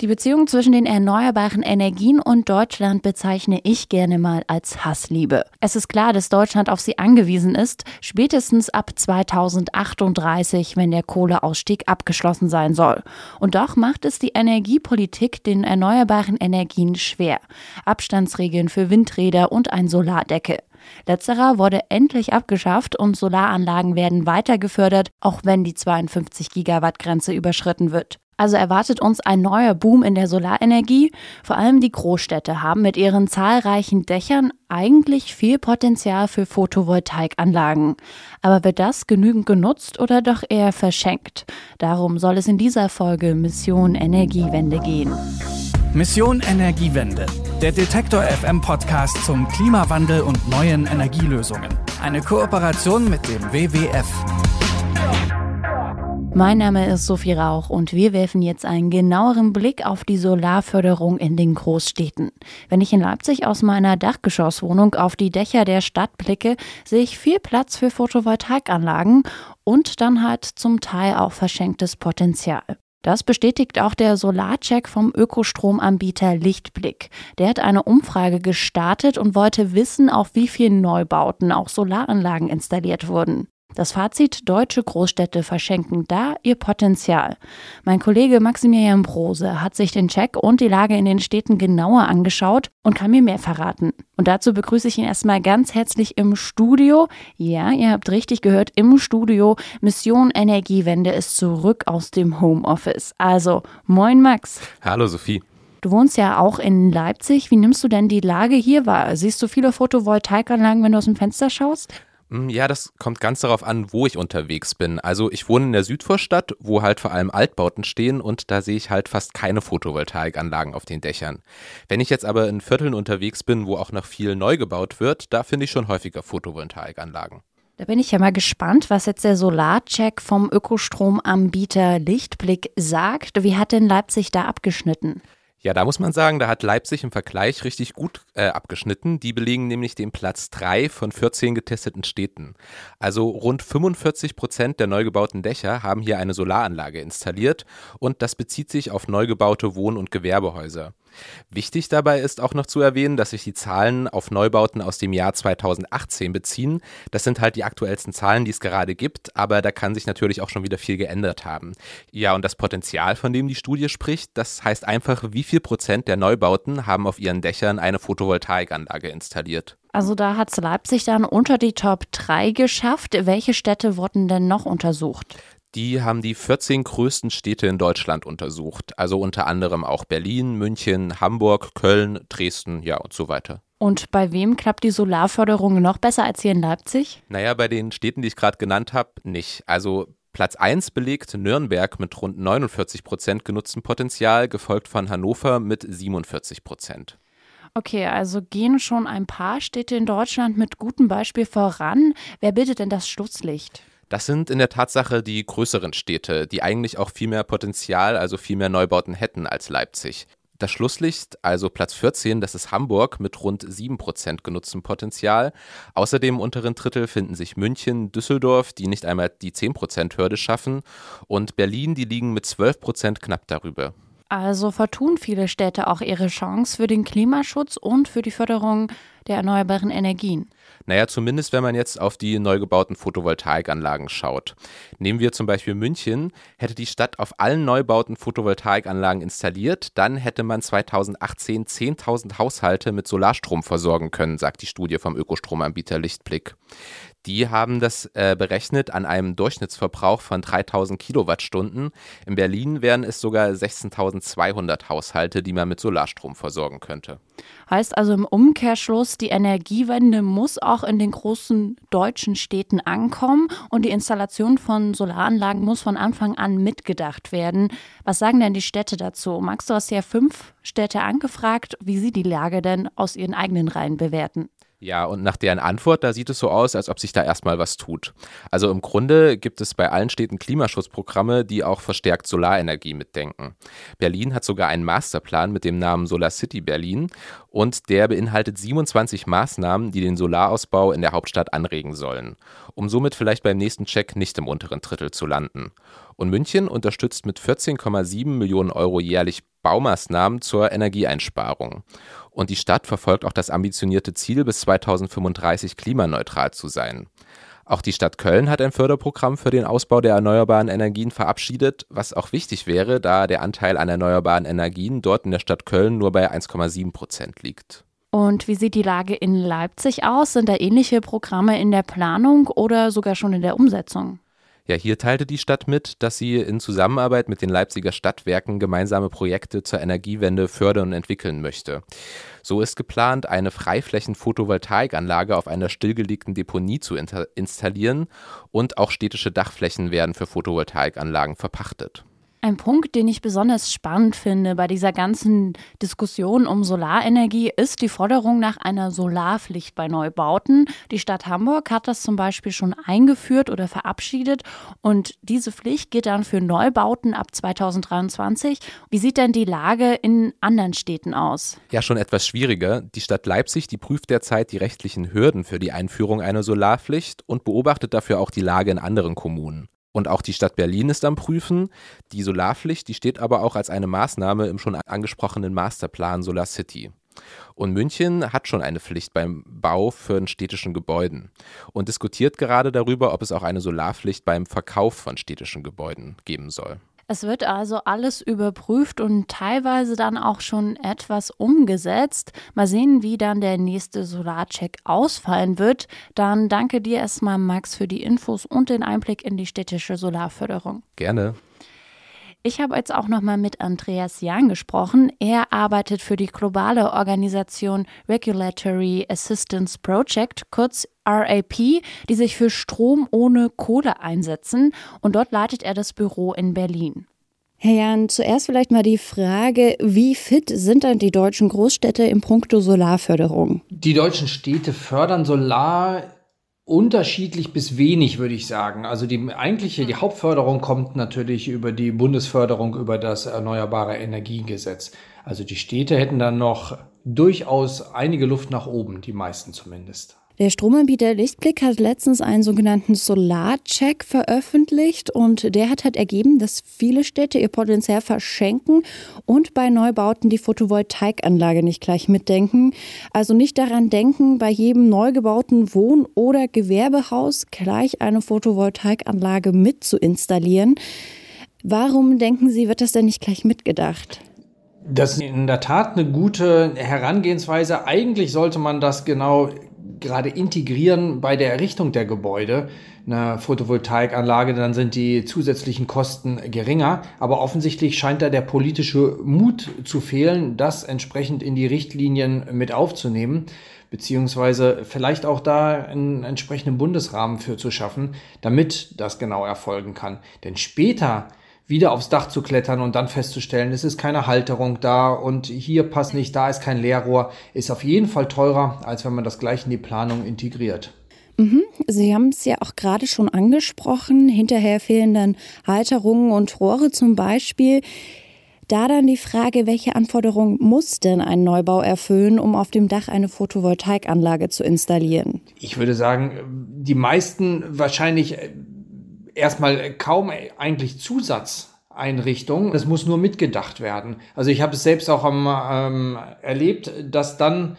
Die Beziehung zwischen den erneuerbaren Energien und Deutschland bezeichne ich gerne mal als Hassliebe. Es ist klar, dass Deutschland auf sie angewiesen ist, spätestens ab 2038, wenn der Kohleausstieg abgeschlossen sein soll. Und doch macht es die Energiepolitik den erneuerbaren Energien schwer. Abstandsregeln für Windräder und ein Solardeckel. Letzterer wurde endlich abgeschafft und Solaranlagen werden weiter gefördert, auch wenn die 52 Gigawatt Grenze überschritten wird. Also erwartet uns ein neuer Boom in der Solarenergie. Vor allem die Großstädte haben mit ihren zahlreichen Dächern eigentlich viel Potenzial für Photovoltaikanlagen. Aber wird das genügend genutzt oder doch eher verschenkt? Darum soll es in dieser Folge Mission Energiewende gehen. Mission Energiewende. Der Detektor FM Podcast zum Klimawandel und neuen Energielösungen. Eine Kooperation mit dem WWF. Mein Name ist Sophie Rauch und wir werfen jetzt einen genaueren Blick auf die Solarförderung in den Großstädten. Wenn ich in Leipzig aus meiner Dachgeschosswohnung auf die Dächer der Stadt blicke, sehe ich viel Platz für Photovoltaikanlagen und dann halt zum Teil auch verschenktes Potenzial. Das bestätigt auch der Solarcheck vom Ökostromanbieter Lichtblick. Der hat eine Umfrage gestartet und wollte wissen, auf wie vielen Neubauten auch Solaranlagen installiert wurden. Das Fazit, deutsche Großstädte verschenken da ihr Potenzial. Mein Kollege Maximilian Brose hat sich den Check und die Lage in den Städten genauer angeschaut und kann mir mehr verraten. Und dazu begrüße ich ihn erstmal ganz herzlich im Studio. Ja, ihr habt richtig gehört, im Studio. Mission Energiewende ist zurück aus dem Homeoffice. Also, moin Max. Hallo Sophie. Du wohnst ja auch in Leipzig. Wie nimmst du denn die Lage hier wahr? Siehst du viele Photovoltaikanlagen, wenn du aus dem Fenster schaust? Hm, ja, das kommt ganz darauf an, wo ich unterwegs bin. Also ich wohne in der Südvorstadt, wo halt vor allem Altbauten stehen und da sehe ich halt fast keine Photovoltaikanlagen auf den Dächern. Wenn ich jetzt aber in Vierteln unterwegs bin, wo auch noch viel neu gebaut wird, da finde ich schon häufiger Photovoltaikanlagen. Da bin ich ja mal gespannt, was jetzt der Solarcheck vom Ökostromanbieter Lichtblick sagt. Wie hat denn Leipzig da abgeschnitten? Ja, da muss man sagen, da hat Leipzig im Vergleich richtig gut äh, abgeschnitten. Die belegen nämlich den Platz 3 von 14 getesteten Städten. Also rund 45 Prozent der neu gebauten Dächer haben hier eine Solaranlage installiert und das bezieht sich auf neu gebaute Wohn- und Gewerbehäuser. Wichtig dabei ist auch noch zu erwähnen, dass sich die Zahlen auf Neubauten aus dem Jahr 2018 beziehen. Das sind halt die aktuellsten Zahlen, die es gerade gibt, aber da kann sich natürlich auch schon wieder viel geändert haben. Ja, und das Potenzial, von dem die Studie spricht, das heißt einfach, wie viel Prozent der Neubauten haben auf ihren Dächern eine Photovoltaikanlage installiert. Also da hat es Leipzig dann unter die Top 3 geschafft. Welche Städte wurden denn noch untersucht? Die haben die 14 größten Städte in Deutschland untersucht. Also unter anderem auch Berlin, München, Hamburg, Köln, Dresden, ja und so weiter. Und bei wem klappt die Solarförderung noch besser als hier in Leipzig? Naja, bei den Städten, die ich gerade genannt habe, nicht. Also Platz 1 belegt Nürnberg mit rund 49 Prozent genutztem Potenzial, gefolgt von Hannover mit 47 Prozent. Okay, also gehen schon ein paar Städte in Deutschland mit gutem Beispiel voran. Wer bildet denn das Schlusslicht? Das sind in der Tatsache die größeren Städte, die eigentlich auch viel mehr Potenzial, also viel mehr Neubauten hätten als Leipzig. Das Schlusslicht, also Platz 14, das ist Hamburg mit rund 7% genutztem Potenzial. Außerdem im unteren Drittel finden sich München, Düsseldorf, die nicht einmal die 10%-Hürde schaffen, und Berlin, die liegen mit 12% knapp darüber. Also vertun viele Städte auch ihre Chance für den Klimaschutz und für die Förderung der erneuerbaren Energien. Naja, zumindest wenn man jetzt auf die neu gebauten Photovoltaikanlagen schaut. Nehmen wir zum Beispiel München, hätte die Stadt auf allen Neubauten Photovoltaikanlagen installiert, dann hätte man 2018 10.000 Haushalte mit Solarstrom versorgen können, sagt die Studie vom Ökostromanbieter Lichtblick. Die haben das äh, berechnet an einem Durchschnittsverbrauch von 3000 Kilowattstunden. In Berlin wären es sogar 16.200 Haushalte, die man mit Solarstrom versorgen könnte. Heißt also im Umkehrschluss, die Energiewende muss auch in den großen deutschen Städten ankommen und die Installation von Solaranlagen muss von Anfang an mitgedacht werden. Was sagen denn die Städte dazu? Max, du hast ja fünf Städte angefragt, wie sie die Lage denn aus ihren eigenen Reihen bewerten. Ja, und nach deren Antwort, da sieht es so aus, als ob sich da erstmal was tut. Also im Grunde gibt es bei allen Städten Klimaschutzprogramme, die auch verstärkt Solarenergie mitdenken. Berlin hat sogar einen Masterplan mit dem Namen Solar City Berlin und der beinhaltet 27 Maßnahmen, die den Solarausbau in der Hauptstadt anregen sollen, um somit vielleicht beim nächsten Check nicht im unteren Drittel zu landen. Und München unterstützt mit 14,7 Millionen Euro jährlich Baumaßnahmen zur Energieeinsparung. Und die Stadt verfolgt auch das ambitionierte Ziel, bis 2035 klimaneutral zu sein. Auch die Stadt Köln hat ein Förderprogramm für den Ausbau der erneuerbaren Energien verabschiedet, was auch wichtig wäre, da der Anteil an erneuerbaren Energien dort in der Stadt Köln nur bei 1,7 Prozent liegt. Und wie sieht die Lage in Leipzig aus? Sind da ähnliche Programme in der Planung oder sogar schon in der Umsetzung? Ja, hier teilte die Stadt mit, dass sie in Zusammenarbeit mit den Leipziger Stadtwerken gemeinsame Projekte zur Energiewende fördern und entwickeln möchte. So ist geplant, eine Freiflächen-Photovoltaikanlage auf einer stillgelegten Deponie zu installieren und auch städtische Dachflächen werden für Photovoltaikanlagen verpachtet. Ein Punkt, den ich besonders spannend finde bei dieser ganzen Diskussion um Solarenergie, ist die Forderung nach einer Solarpflicht bei Neubauten. Die Stadt Hamburg hat das zum Beispiel schon eingeführt oder verabschiedet und diese Pflicht geht dann für Neubauten ab 2023. Wie sieht denn die Lage in anderen Städten aus? Ja, schon etwas schwieriger. Die Stadt Leipzig, die prüft derzeit die rechtlichen Hürden für die Einführung einer Solarpflicht und beobachtet dafür auch die Lage in anderen Kommunen. Und auch die Stadt Berlin ist am Prüfen. Die Solarpflicht, die steht aber auch als eine Maßnahme im schon angesprochenen Masterplan Solar City. Und München hat schon eine Pflicht beim Bau von städtischen Gebäuden und diskutiert gerade darüber, ob es auch eine Solarpflicht beim Verkauf von städtischen Gebäuden geben soll. Es wird also alles überprüft und teilweise dann auch schon etwas umgesetzt. Mal sehen, wie dann der nächste Solarcheck ausfallen wird. Dann danke dir erstmal, Max, für die Infos und den Einblick in die städtische Solarförderung. Gerne. Ich habe jetzt auch noch mal mit Andreas Jahn gesprochen. Er arbeitet für die globale Organisation Regulatory Assistance Project, kurz RAP, die sich für Strom ohne Kohle einsetzen. Und dort leitet er das Büro in Berlin. Herr Jan, zuerst vielleicht mal die Frage, wie fit sind denn die deutschen Großstädte im Punkto Solarförderung? Die deutschen Städte fördern Solar Unterschiedlich bis wenig, würde ich sagen. Also die eigentliche, die Hauptförderung kommt natürlich über die Bundesförderung über das Erneuerbare Energiegesetz. Also die Städte hätten dann noch durchaus einige Luft nach oben, die meisten zumindest. Der Stromanbieter Lichtblick hat letztens einen sogenannten Solarcheck veröffentlicht und der hat halt ergeben, dass viele Städte ihr Potenzial verschenken und bei Neubauten die Photovoltaikanlage nicht gleich mitdenken. Also nicht daran denken, bei jedem neu gebauten Wohn- oder Gewerbehaus gleich eine Photovoltaikanlage mit zu installieren. Warum denken Sie, wird das denn nicht gleich mitgedacht? Das ist in der Tat eine gute Herangehensweise. Eigentlich sollte man das genau gerade integrieren bei der Errichtung der Gebäude eine Photovoltaikanlage, dann sind die zusätzlichen Kosten geringer. Aber offensichtlich scheint da der politische Mut zu fehlen, das entsprechend in die Richtlinien mit aufzunehmen, beziehungsweise vielleicht auch da einen entsprechenden Bundesrahmen für zu schaffen, damit das genau erfolgen kann. Denn später wieder aufs Dach zu klettern und dann festzustellen, es ist keine Halterung da und hier passt nicht, da ist kein Leerrohr, ist auf jeden Fall teurer, als wenn man das gleich in die Planung integriert. Mhm. Sie haben es ja auch gerade schon angesprochen. Hinterher fehlen dann Halterungen und Rohre zum Beispiel. Da dann die Frage, welche Anforderungen muss denn ein Neubau erfüllen, um auf dem Dach eine Photovoltaikanlage zu installieren? Ich würde sagen, die meisten wahrscheinlich erstmal kaum eigentlich Zusatzeinrichtungen. Es muss nur mitgedacht werden. Also ich habe es selbst auch am, ähm, erlebt, dass dann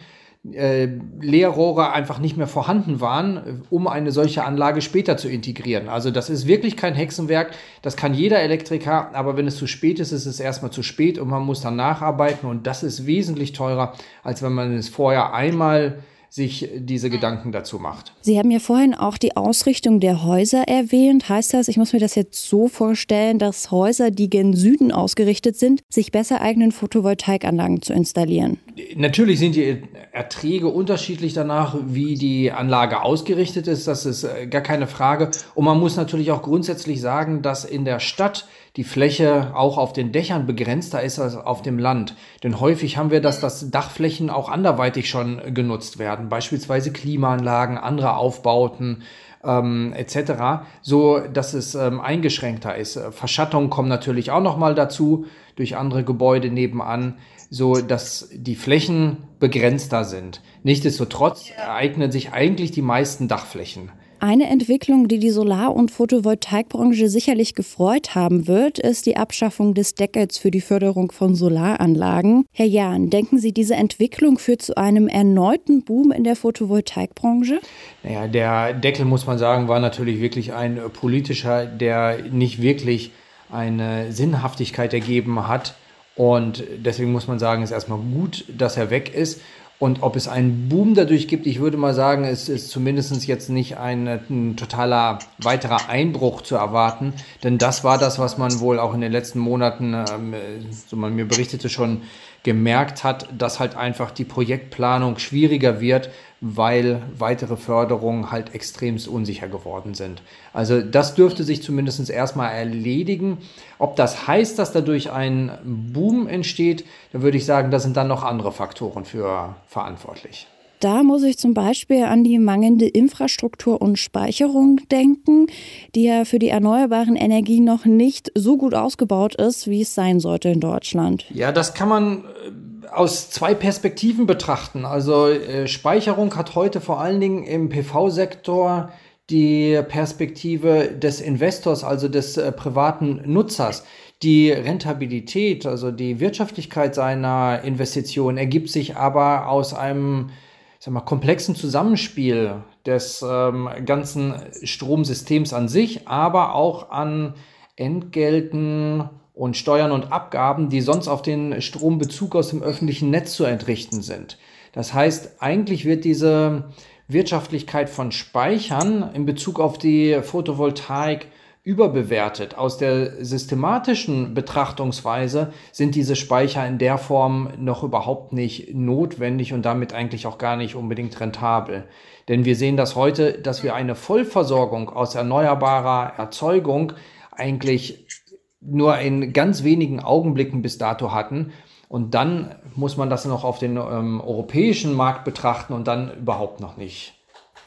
äh, Leerrohre einfach nicht mehr vorhanden waren, um eine solche Anlage später zu integrieren. Also das ist wirklich kein Hexenwerk, das kann jeder Elektriker, aber wenn es zu spät ist, ist es erstmal zu spät und man muss dann nacharbeiten und das ist wesentlich teurer, als wenn man es vorher einmal sich diese Gedanken dazu macht. Sie haben ja vorhin auch die Ausrichtung der Häuser erwähnt. Heißt das, ich muss mir das jetzt so vorstellen, dass Häuser, die gen Süden ausgerichtet sind, sich besser eignen, Photovoltaikanlagen zu installieren? Natürlich sind die Erträge unterschiedlich danach, wie die Anlage ausgerichtet ist. Das ist äh, gar keine Frage. Und man muss natürlich auch grundsätzlich sagen, dass in der Stadt die Fläche auch auf den Dächern begrenzter ist als auf dem Land. Denn häufig haben wir, dass das Dachflächen auch anderweitig schon genutzt werden, beispielsweise Klimaanlagen, andere Aufbauten ähm, etc., so dass es ähm, eingeschränkter ist. Verschattungen kommen natürlich auch noch mal dazu durch andere Gebäude nebenan, so dass die Flächen begrenzter sind. Nichtsdestotrotz eignen sich eigentlich die meisten Dachflächen Eine Entwicklung, die die Solar- und Photovoltaikbranche sicherlich gefreut haben wird, ist die Abschaffung des Deckels für die Förderung von Solaranlagen. Herr Jahn, denken Sie, diese Entwicklung führt zu einem erneuten Boom in der Photovoltaikbranche? Naja, der Deckel, muss man sagen, war natürlich wirklich ein politischer, der nicht wirklich eine Sinnhaftigkeit ergeben hat. Und deswegen muss man sagen, ist erstmal gut, dass er weg ist. Und ob es einen Boom dadurch gibt, ich würde mal sagen, es ist zumindest jetzt nicht ein, ein, totaler weiterer Einbruch zu erwarten. Denn das war das, was man wohl auch in den letzten Monaten, ähm, so man mir berichtete, schon gemerkt hat, dass halt einfach die Projektplanung schwieriger wird, weil weitere Förderungen halt extremst unsicher geworden sind. Also das dürfte sich zumindest erstmal erledigen. Ob das heißt, dass dadurch ein Boom entsteht, da würde ich sagen, da sind dann noch andere Faktoren für verantwortlich. Da muss ich zum Beispiel an die mangelnde Infrastruktur und Speicherung denken, die ja für die erneuerbaren Energien noch nicht so gut ausgebaut ist, wie es sein sollte in Deutschland. Ja, das kann man aus zwei Perspektiven betrachten. Also äh, Speicherung hat heute vor allen Dingen im PV-Sektor die Perspektive des Investors, also des äh, privaten Nutzers. Die Rentabilität, also die Wirtschaftlichkeit seiner Investition ergibt sich aber aus einem sag mal, komplexen Zusammenspiel des ähm, ganzen Stromsystems an sich, aber auch an Entgelten, und Steuern und Abgaben, die sonst auf den Strombezug aus dem öffentlichen Netz zu entrichten sind. Das heißt, eigentlich wird diese Wirtschaftlichkeit von Speichern in Bezug auf die Photovoltaik überbewertet. Aus der systematischen Betrachtungsweise sind diese Speicher in der Form noch überhaupt nicht notwendig und damit eigentlich auch gar nicht unbedingt rentabel. Denn wir sehen das heute, dass wir eine Vollversorgung aus erneuerbarer Erzeugung eigentlich nur in ganz wenigen Augenblicken bis dato hatten. Und dann muss man das noch auf den ähm, europäischen Markt betrachten und dann überhaupt noch nicht.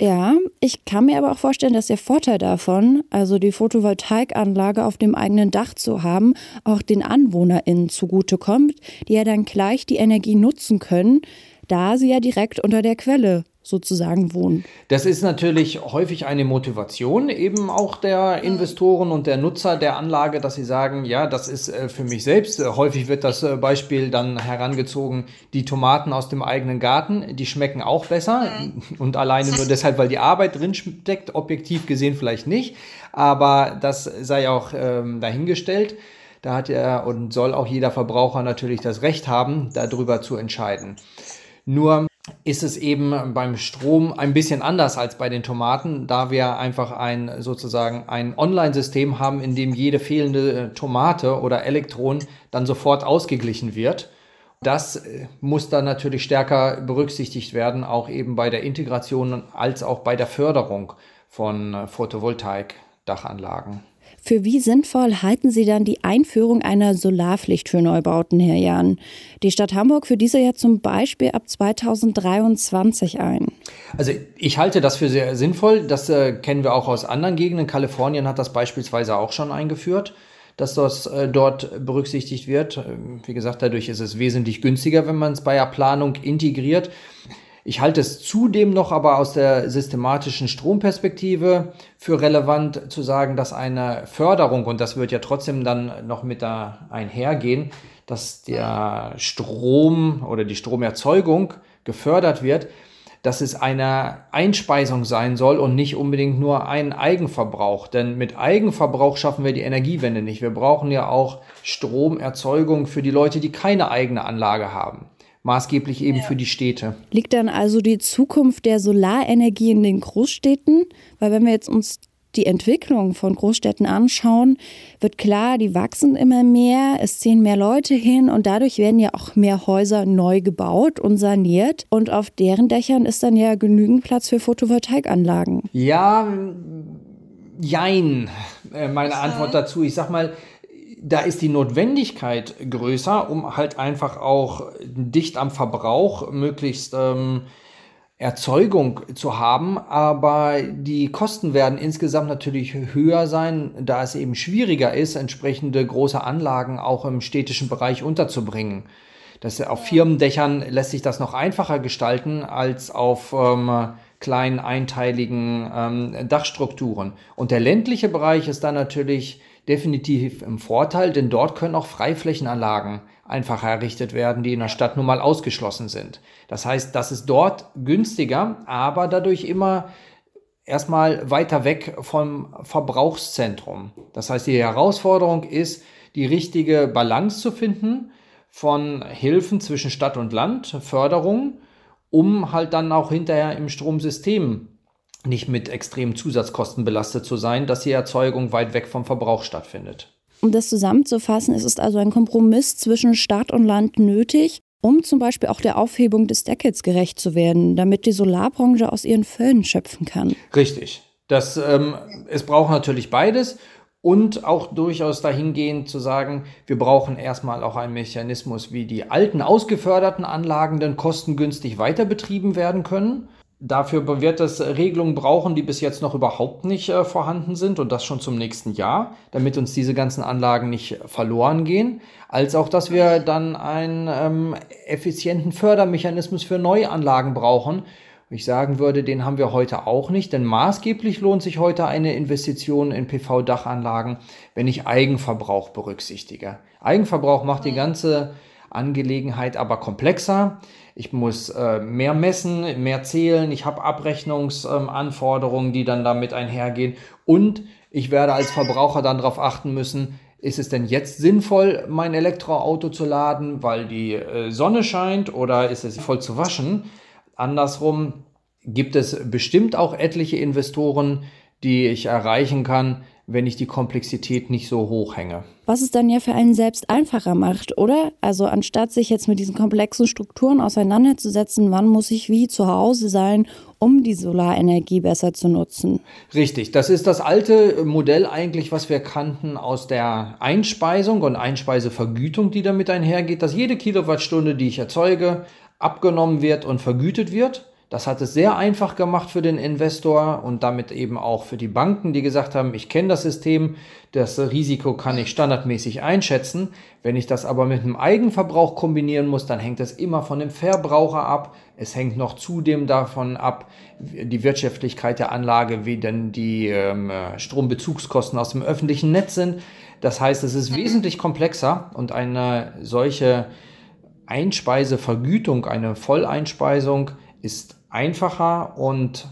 Ja, ich kann mir aber auch vorstellen, dass der Vorteil davon, also die Photovoltaikanlage auf dem eigenen Dach zu haben, auch den AnwohnerInnen zugutekommt, die ja dann gleich die Energie nutzen können, da sie ja direkt unter der Quelle sozusagen wohnen. Das ist natürlich häufig eine Motivation eben auch der Investoren und der Nutzer der Anlage, dass sie sagen, ja, das ist äh, für mich selbst. Äh, häufig wird das äh, Beispiel dann herangezogen, die Tomaten aus dem eigenen Garten, die schmecken auch besser und alleine nur deshalb, weil die Arbeit drin steckt, objektiv gesehen vielleicht nicht, aber das sei auch ähm, dahingestellt. Da hat er und soll auch jeder Verbraucher natürlich das Recht haben, darüber zu entscheiden. Nur ist es eben beim Strom ein bisschen anders als bei den Tomaten, da wir einfach ein sozusagen ein Online-System haben, in dem jede fehlende äh, Tomate oder Elektron dann sofort ausgeglichen wird. Das äh, muss dann natürlich stärker berücksichtigt werden, auch eben bei der Integration als auch bei der Förderung von äh, Photovoltaik-Dachanlagen. Für wie sinnvoll halten Sie dann die Einführung einer Solarpflicht für Neubauten, Herr Jan? Die Stadt Hamburg führt diese ja zum Beispiel ab 2023 ein. Also ich halte das für sehr sinnvoll. Das äh, kennen wir auch aus anderen Gegenden. Kalifornien hat das beispielsweise auch schon eingeführt dass das äh, dort berücksichtigt wird. Ähm, wie gesagt, dadurch ist es wesentlich günstiger, wenn man es bei der Planung integriert. Ich halte es zudem noch aber aus der systematischen Stromperspektive für relevant zu sagen, dass eine Förderung, und das wird ja trotzdem dann noch mit da einhergehen, dass der Strom oder die Stromerzeugung gefördert wird, dass es eine Einspeisung sein soll und nicht unbedingt nur ein Eigenverbrauch. Denn mit Eigenverbrauch schaffen wir die Energiewende nicht. Wir brauchen ja auch Stromerzeugung für die Leute, die keine eigene Anlage haben maßgeblich eben ja. für die Städte. Liegt dann also die Zukunft der Solarenergie in den Großstädten? Weil wenn wir jetzt uns die Entwicklung von Großstädten anschauen, wird klar, die wachsen immer mehr, es ziehen mehr Leute hin und dadurch werden ja auch mehr Häuser neu gebaut und saniert und auf deren Dächern ist dann ja genügend Platz für Photovoltaikanlagen. Ja, jein, äh, meine Antwort dazu. Ich sag mal, da ist die Notwendigkeit größer, um halt einfach auch dicht am Verbrauch möglichst ähm, Erzeugung zu haben, aber die Kosten werden insgesamt natürlich höher sein, da es eben schwieriger ist, entsprechende große Anlagen auch im städtischen Bereich unterzubringen. Das, auf Firmendächern lässt sich das noch einfacher gestalten als auf ähm, kleinen einteiligen ähm, Dachstrukturen. Und der ländliche Bereich ist dann natürlich definitiv im Vorteil, denn dort können auch Freiflächenanlagen einfach errichtet werden, die in der Stadt nun mal ausgeschlossen sind. Das heißt, das ist dort günstiger, aber dadurch immer erstmal weiter weg vom Verbrauchszentrum. Das heißt, die Herausforderung ist, die richtige Balance zu finden von Hilfen zwischen Stadt und Land, Förderung, um halt dann auch hinterher im Stromsystem nicht mit extremen Zusatzkosten belastet zu sein, dass die Erzeugung weit weg vom Verbrauch stattfindet. Um das zusammenzufassen, ist es also ein Kompromiss zwischen Stadt und Land nötig, um zum Beispiel auch der Aufhebung des Deckels gerecht zu werden, damit die Solarbranche aus ihren Fällen schöpfen kann. Richtig. Das, ähm, es braucht natürlich beides und auch durchaus dahingehend zu sagen, wir brauchen erstmal auch einen Mechanismus, wie die alten ausgeförderten Anlagen dann kostengünstig weiter betrieben werden können Dafür wird es Regelungen brauchen, die bis jetzt noch überhaupt nicht äh, vorhanden sind und das schon zum nächsten Jahr, damit uns diese ganzen Anlagen nicht verloren gehen, als auch, dass wir dann einen ähm, effizienten Fördermechanismus für Neuanlagen brauchen. Ich sagen würde, den haben wir heute auch nicht, denn maßgeblich lohnt sich heute eine Investition in PV-Dachanlagen, wenn ich Eigenverbrauch berücksichtige. Eigenverbrauch macht die ganze Angelegenheit aber komplexer. Ich muss äh, mehr messen, mehr zählen. Ich habe Abrechnungsanforderungen, ähm, die dann damit einhergehen. Und ich werde als Verbraucher dann darauf achten müssen, ist es denn jetzt sinnvoll, mein Elektroauto zu laden, weil die äh, Sonne scheint oder ist es voll zu waschen? Andersrum gibt es bestimmt auch etliche Investoren, die ich erreichen kann, wenn ich die Komplexität nicht so hoch hänge. Was es dann ja für einen selbst einfacher macht, oder? Also anstatt sich jetzt mit diesen komplexen Strukturen auseinanderzusetzen, wann muss ich wie zu Hause sein, um die Solarenergie besser zu nutzen? Richtig, das ist das alte Modell eigentlich, was wir kannten aus der Einspeisung und Einspeisevergütung, die damit einhergeht, dass jede Kilowattstunde, die ich erzeuge, abgenommen wird und vergütet wird. Das hat es sehr einfach gemacht für den Investor und damit eben auch für die Banken, die gesagt haben, ich kenne das System, das Risiko kann ich standardmäßig einschätzen. Wenn ich das aber mit einem Eigenverbrauch kombinieren muss, dann hängt es immer von dem Verbraucher ab. Es hängt noch zudem davon ab, die Wirtschaftlichkeit der Anlage, wie denn die ähm, Strombezugskosten aus dem öffentlichen Netz sind. Das heißt, es ist wesentlich komplexer und eine solche Einspeisevergütung, eine Volleinspeisung ist einfacher und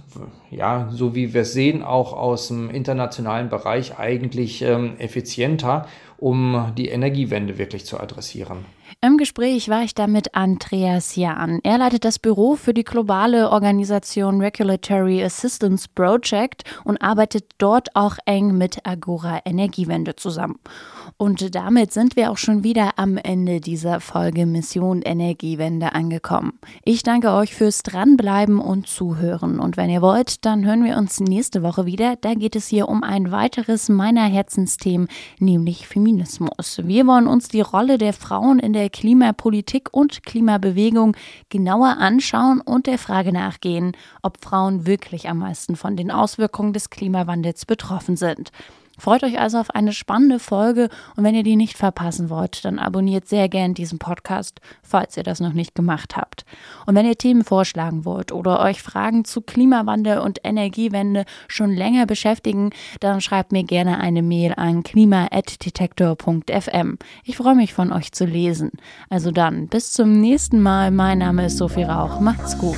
ja, so wie wir es sehen, auch aus dem internationalen Bereich eigentlich ähm, effizienter, um die Energiewende wirklich zu adressieren. Im Gespräch war ich da mit Andreas Jahn. Er leitet das Büro für die globale Organisation Regulatory Assistance Project und arbeitet dort auch eng mit Agora Energiewende zusammen. Und damit sind wir auch schon wieder am Ende dieser Folge Mission Energiewende angekommen. Ich danke euch fürs Dranbleiben und Zuhören. Und wenn ihr wollt, dann hören wir uns nächste Woche wieder. Da geht es hier um ein weiteres meiner Herzensthemen, nämlich Feminismus. Wir wollen uns die Rolle der Frauen in der Klimapolitik und Klimabewegung genauer anschauen und der Frage nachgehen, ob Frauen wirklich am meisten von den Auswirkungen des Klimawandels betroffen sind. Freut euch also auf eine spannende Folge und wenn ihr die nicht verpassen wollt, dann abonniert sehr gern diesen Podcast, falls ihr das noch nicht gemacht habt. Und wenn ihr Themen vorschlagen wollt oder euch Fragen zu Klimawandel und Energiewende schon länger beschäftigen, dann schreibt mir gerne eine Mail an klima@detektor.fm. Ich freue mich von euch zu lesen. Also dann, bis zum nächsten Mal. Mein Name ist Sophie Rauch. Macht's gut.